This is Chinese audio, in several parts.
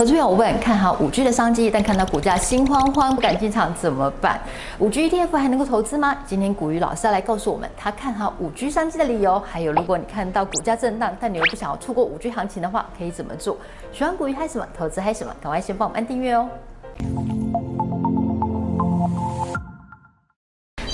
投资朋友问：看好五 G 的商机，但看到股价心慌慌，不敢进场怎么办？五 G ETF 还能够投资吗？今天古鱼老师要来告诉我们，他看好五 G 商机的理由。还有，如果你看到股价震荡，但你又不想要错过五 G 行情的话，可以怎么做？喜欢股鱼嗨什么？投资嗨什么？赶快先帮我们按订阅哦。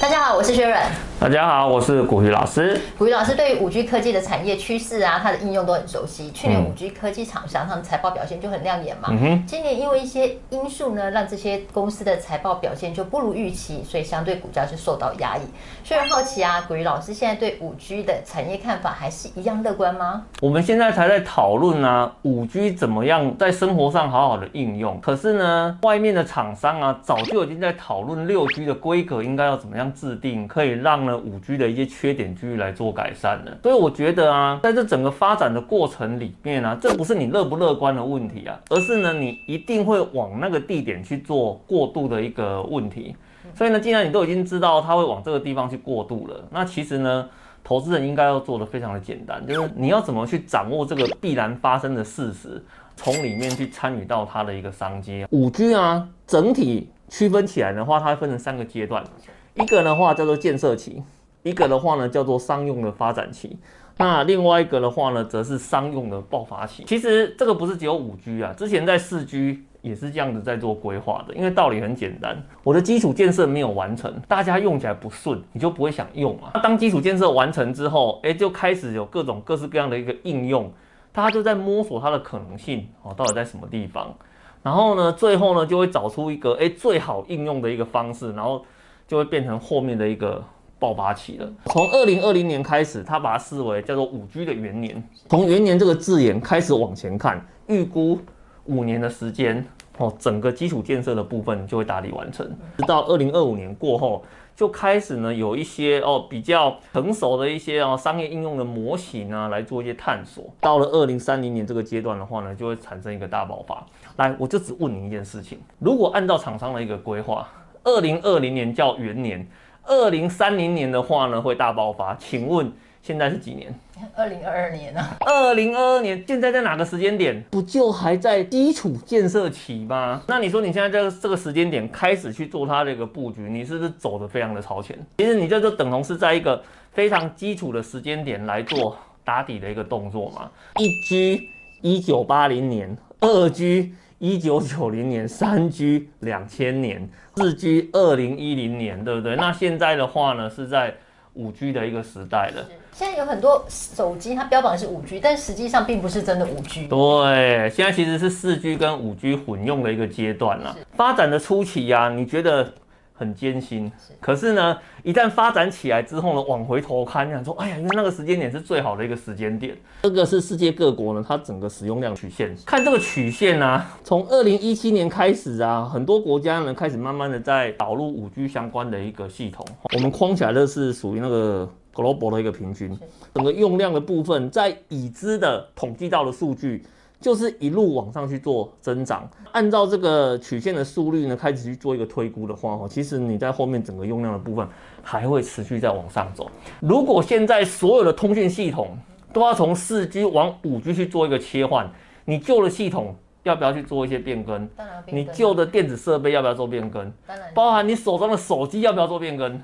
大家好，我是薛软。大家好，我是古鱼老师。古鱼老师对于五 G 科技的产业趋势啊，它的应用都很熟悉。去年五 G 科技厂商他们财报表现就很亮眼嘛。嗯哼。今年因为一些因素呢，让这些公司的财报表现就不如预期，所以相对股价就受到压抑。虽然好奇啊，古鱼老师现在对五 G 的产业看法还是一样乐观吗？我们现在才在讨论啊，五 G 怎么样在生活上好好的应用。可是呢，外面的厂商啊，早就已经在讨论六 G 的规格应该要怎么样制定，可以让呢五 G 的一些缺点继续来做改善的，所以我觉得啊，在这整个发展的过程里面啊，这不是你乐不乐观的问题啊，而是呢，你一定会往那个地点去做过渡的一个问题。所以呢，既然你都已经知道它会往这个地方去过渡了，那其实呢，投资人应该要做的非常的简单，就是你要怎么去掌握这个必然发生的事实，从里面去参与到它的一个商机。五 G 啊，整体区分起来的话，它会分成三个阶段。一个的话叫做建设期，一个的话呢叫做商用的发展期，那另外一个的话呢则是商用的爆发期。其实这个不是只有五 G 啊，之前在四 G 也是这样子在做规划的。因为道理很简单，我的基础建设没有完成，大家用起来不顺，你就不会想用嘛。那当基础建设完成之后，哎，就开始有各种各式各样的一个应用，大家就在摸索它的可能性哦，到底在什么地方。然后呢，最后呢就会找出一个哎最好应用的一个方式，然后。就会变成后面的一个爆发期了。从二零二零年开始，他把它视为叫做五 G 的元年。从元年这个字眼开始往前看，预估五年的时间哦，整个基础建设的部分就会打理完成。直到二零二五年过后，就开始呢有一些哦比较成熟的一些哦商业应用的模型啊来做一些探索。到了二零三零年这个阶段的话呢，就会产生一个大爆发。来，我就只问你一件事情：如果按照厂商的一个规划。二零二零年叫元年，二零三零年的话呢会大爆发。请问现在是几年？二零二二年啊。二零二二年现在在哪个时间点？不就还在基础建设期吗？那你说你现在这个这个时间点开始去做它的一个布局，你是不是走的非常的超前？其实你这就等同是在一个非常基础的时间点来做打底的一个动作嘛。一 G 一九八零年，二 G。一九九零年，三 G 两千年，四 G 二零一零年，对不对？那现在的话呢，是在五 G 的一个时代了。现在有很多手机，它标榜是五 G，但实际上并不是真的五 G。对，现在其实是四 G 跟五 G 混用的一个阶段了。发展的初期呀、啊，你觉得？很艰辛，可是呢，一旦发展起来之后呢，往回头看，想说，哎呀，因为那个时间点是最好的一个时间点。这个是世界各国呢，它整个使用量曲线，看这个曲线啊，从二零一七年开始啊，很多国家呢开始慢慢的在导入五 G 相关的一个系统。我们框起来的是属于那个 global 的一个平均，整个用量的部分，在已知的统计到的数据。就是一路往上去做增长，按照这个曲线的速率呢，开始去做一个推估的话，哦，其实你在后面整个用量的部分还会持续在往上走。如果现在所有的通讯系统都要从四 G 往五 G 去做一个切换，你旧的系统要不要去做一些变更？当然，你旧的电子设备要不要做变更？当然，包含你手上的手机要不要做变更？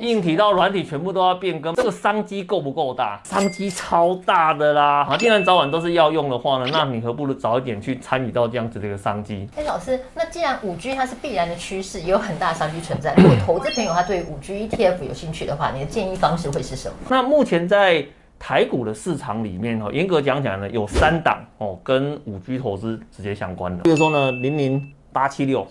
硬体到软体全部都要变更，这个商机够不够大？商机超大的啦！啊，既然早晚都是要用的话呢，那你何不如早一点去参与到这样子的一个商机？哎，老师，那既然五 G 它是必然的趋势，也有很大的商机存在。如果投资朋友他对五 G ETF 有兴趣的话，你的建议方式会是什么？那目前在台股的市场里面哈，严格讲讲呢，有三档哦跟五 G 投资直接相关的，比如说呢零零八七六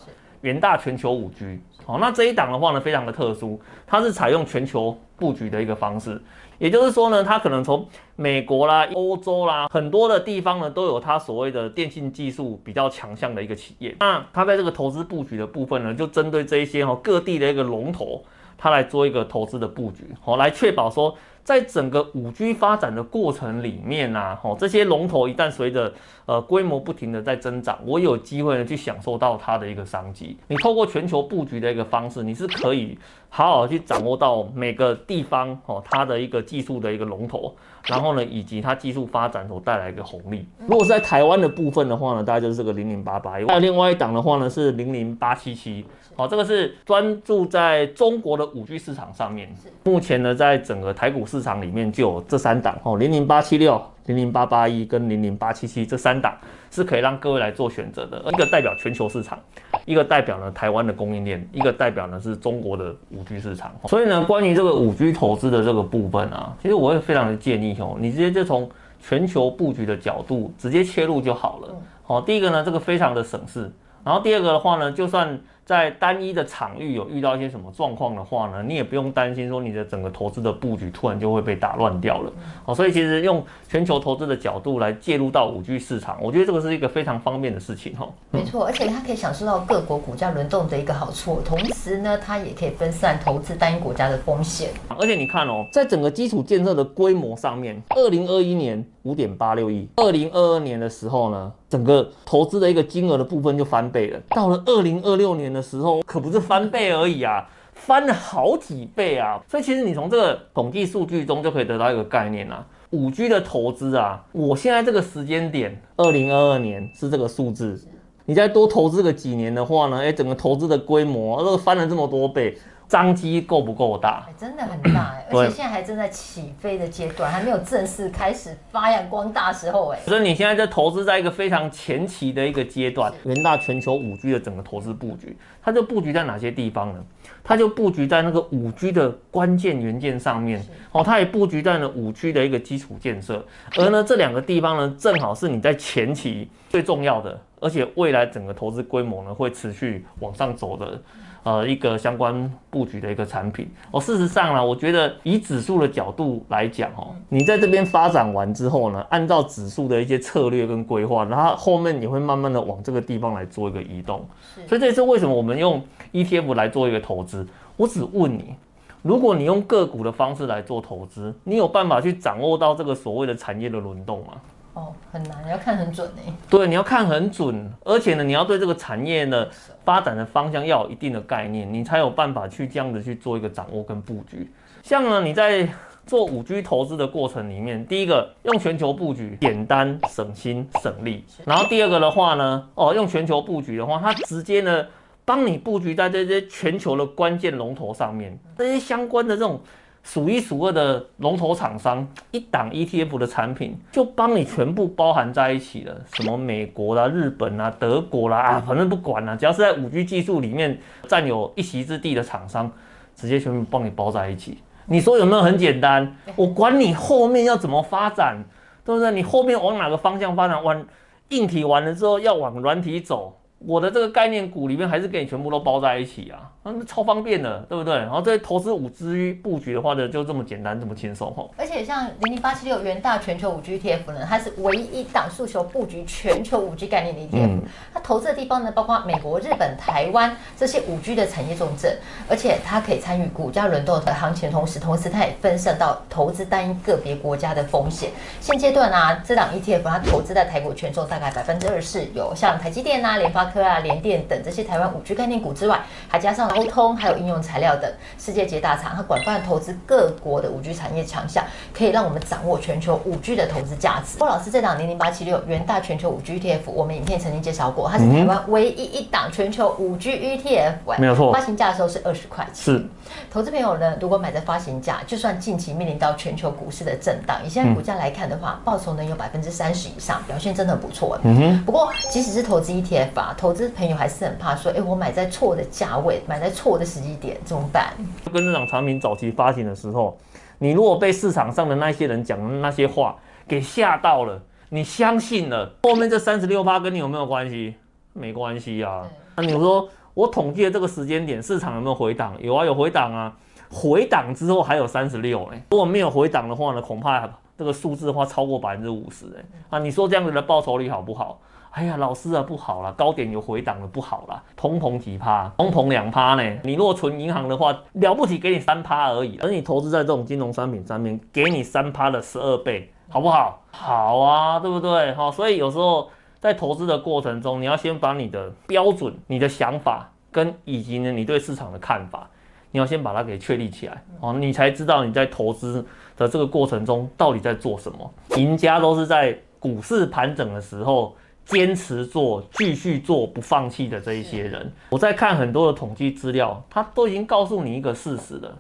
元大全球五 G。好，那这一档的话呢，非常的特殊，它是采用全球布局的一个方式，也就是说呢，它可能从美国啦、欧洲啦很多的地方呢，都有它所谓的电信技术比较强项的一个企业。那它在这个投资布局的部分呢，就针对这一些哈各地的一个龙头，它来做一个投资的布局，好，来确保说在整个五 G 发展的过程里面呐、啊，哦，这些龙头一旦随着呃规模不停的在增长，我有机会呢去享受到它的一个商机。你透过全球布局的一个方式，你是可以好好去掌握到每个地方哦它的一个技术的一个龙头，然后呢以及它技术发展所带来一个红利。如果是在台湾的部分的话呢，大概就是这个零零八八一，还有另外一档的话呢是零零八七七。好，这个是专注在中国的五 G 市场上面。目前呢，在整个台股市场里面就有这三档哦，零零八七六、零零八八一跟零零八七七这三档是可以让各位来做选择的。一个代表全球市场，一个代表呢台湾的供应链，一个代表呢是中国的五 G 市场。所以呢，关于这个五 G 投资的这个部分啊，其实我会非常的建议哦，你直接就从全球布局的角度直接切入就好了。好，第一个呢，这个非常的省事。然后第二个的话呢，就算在单一的场域有遇到一些什么状况的话呢，你也不用担心说你的整个投资的布局突然就会被打乱掉了。好，所以其实用全球投资的角度来介入到五 G 市场，我觉得这个是一个非常方便的事情哈。没错，而且它可以享受到各国股价轮动的一个好处，同时呢，它也可以分散投资单一国家的风险。而且你看哦，在整个基础建设的规模上面，二零二一年五点八六亿，二零二二年的时候呢，整个投资的一个金额的部分就翻倍了。到了二零二六年的时候，可不是翻倍而已啊，翻了好几倍啊！所以其实你从这个统计数据中就可以得到一个概念啊，五 G 的投资啊，我现在这个时间点，二零二二年是这个数字，你再多投资个几年的话呢，哎，整个投资的规模这个翻了这么多倍。商机够不够大？真的很大哎，而且现在还正在起飞的阶段，还没有正式开始发扬光大时候哎。所以你现在在投资在一个非常前期的一个阶段，元大全球五 G 的整个投资布局，它就布局在哪些地方呢？它就布局在那个五 G 的关键元件上面哦，它也布局在了五 G 的一个基础建设，而呢这两个地方呢，正好是你在前期最重要的，而且未来整个投资规模呢会持续往上走的。呃，一个相关布局的一个产品哦。事实上呢，我觉得以指数的角度来讲哦，你在这边发展完之后呢，按照指数的一些策略跟规划，然后后面你会慢慢的往这个地方来做一个移动。所以这也是为什么我们用 ETF 来做一个投资。我只问你，如果你用个股的方式来做投资，你有办法去掌握到这个所谓的产业的轮动吗？哦，很难，你要看很准呢。对，你要看很准，而且呢，你要对这个产业呢发展的方向要有一定的概念，你才有办法去这样子去做一个掌握跟布局。像呢，你在做五 G 投资的过程里面，第一个用全球布局，简单、省心、省力。然后第二个的话呢，哦，用全球布局的话，它直接呢帮你布局在这些全球的关键龙头上面，这些相关的这种。数一数二的龙头厂商，一档 ETF 的产品就帮你全部包含在一起了。什么美国啦、日本啦、德国啦啊，反正不管啦，只要是在 5G 技术里面占有一席之地的厂商，直接全部帮你包在一起。你说有没有很简单？我管你后面要怎么发展，对不对？你后面往哪个方向发展？往硬体完了之后要往软体走。我的这个概念股里面还是给你全部都包在一起啊，那超方便的，对不对？然后这投资五 G 布局的话呢，就这么简单，这么轻松哦。而且像零零八七六元大全球五 G ETF 呢，它是唯一一档诉求布局全球五 G 概念的 ETF。嗯、它投资的地方呢，包括美国、日本、台湾这些五 G 的产业重镇，而且它可以参与股价轮动的行情，同时，同时它也分散到投资单一个别国家的风险。现阶段啊，这档 ETF 它投资在台股权重大概百分之二十四，有像台积电啊、联发科。科啊、联电等这些台湾五 G 概念股之外，还加上高通，还有应用材料等世界级大厂，它广泛投资各国的五 G 产业强项，可以让我们掌握全球五 G 的投资价值。郭老师，这档零零八七六元大全球五 G ETF，我们影片曾经介绍过，它是台湾唯一一档全球五 G ETF，没有错，发行价的时候是二十块钱。是，投资朋友呢，如果买在发行价，就算近期面临到全球股市的震荡，以现在股价来看的话，报酬能有百分之三十以上，表现真的很不错。嗯哼，不过即使是投资 ETF 啊，投资朋友还是很怕说，哎，我买在错的价位，买在错的时机点，怎么办？跟这档产品早期发行的时候，你如果被市场上的那些人讲的那些话给吓到了，你相信了，后面这三十六趴跟你有没有关系？没关系啊。那你说我统计的这个时间点，市场有没有回档？有啊，有回档啊。回档之后还有三十六，哎，如果没有回档的话呢，恐怕这个数字的话超过百分之五十，哎，啊，你说这样子的报酬率好不好？哎呀，老师啊，不好了，高点有回档了，不好了，通膨几趴，通膨两趴呢？你如果存银行的话，了不起给你三趴而已，而你投资在这种金融商品上面，给你三趴的十二倍，好不好？好啊，对不对？好，所以有时候在投资的过程中，你要先把你的标准、你的想法跟以及呢你对市场的看法，你要先把它给确立起来，哦，你才知道你在投资的这个过程中到底在做什么。赢家都是在股市盘整的时候。坚持做、继续做、不放弃的这一些人，我在看很多的统计资料，他都已经告诉你一个事实了：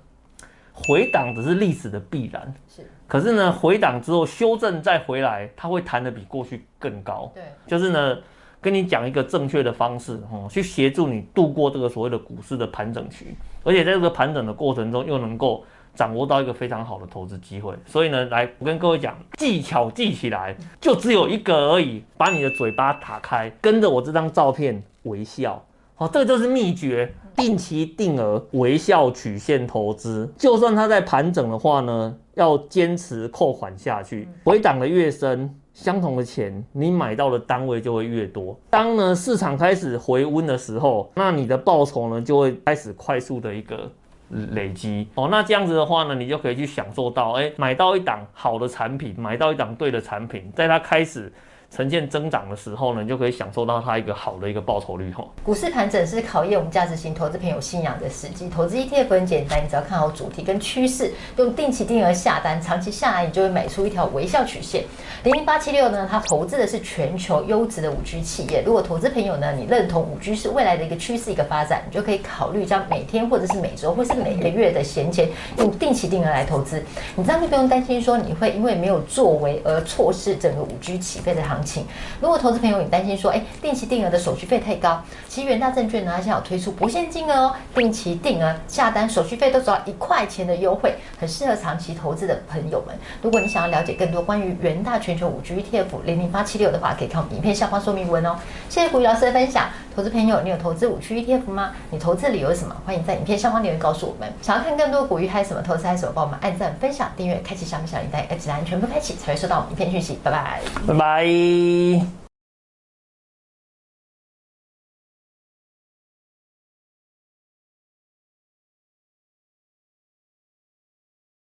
回档只是历史的必然。是，可是呢，回档之后修正再回来，它会弹得比过去更高。对，就是呢，跟你讲一个正确的方式，哦，去协助你度过这个所谓的股市的盘整期，而且在这个盘整的过程中又能够。掌握到一个非常好的投资机会，所以呢，来我跟各位讲，技巧记起来，就只有一个而已，把你的嘴巴打开，跟着我这张照片微笑，好，这个就是秘诀，定期定额微笑曲线投资，就算它在盘整的话呢，要坚持扣款下去，回档的越深，相同的钱你买到的单位就会越多。当呢市场开始回温的时候，那你的报酬呢就会开始快速的一个。累积哦，那这样子的话呢，你就可以去享受到，哎，买到一档好的产品，买到一档对的产品，在它开始。呈现增长的时候呢，你就可以享受到它一个好的一个报酬率哈。股市盘整是考验我们价值型投资朋友信仰的时机。投资 ETF 很简单，你只要看好主题跟趋势，用定期定额下单，长期下来你就会买出一条微笑曲线。零零八七六呢，它投资的是全球优质的五 G 企业。如果投资朋友呢，你认同五 G 是未来的一个趋势一个发展，你就可以考虑将每天或者是每周或是每个月的闲钱用定期定额来投资。你这样就不用担心说你会因为没有作为而错失整个五 G 起飞的行情。如果投资朋友你担心说，哎，定期定额的手续费太高，其实元大证券呢，它现在有推出不限金额哦，定期定额下单手续费都只要一块钱的优惠，很适合长期投资的朋友们。如果你想要了解更多关于元大全球五 G ETF 零零八七六的话，可以看我们影片下方说明文哦。谢谢古雨老师的分享，投资朋友，你有投资五区 ETF 吗？你投资理由是什么？欢迎在影片下方留言告诉我们。想要看更多股鱼还有什么投资还有什么，帮我们按赞、分享、订阅、开启小米小铃铛，一直按全部开启才会收到我们影片讯息。拜拜，拜拜。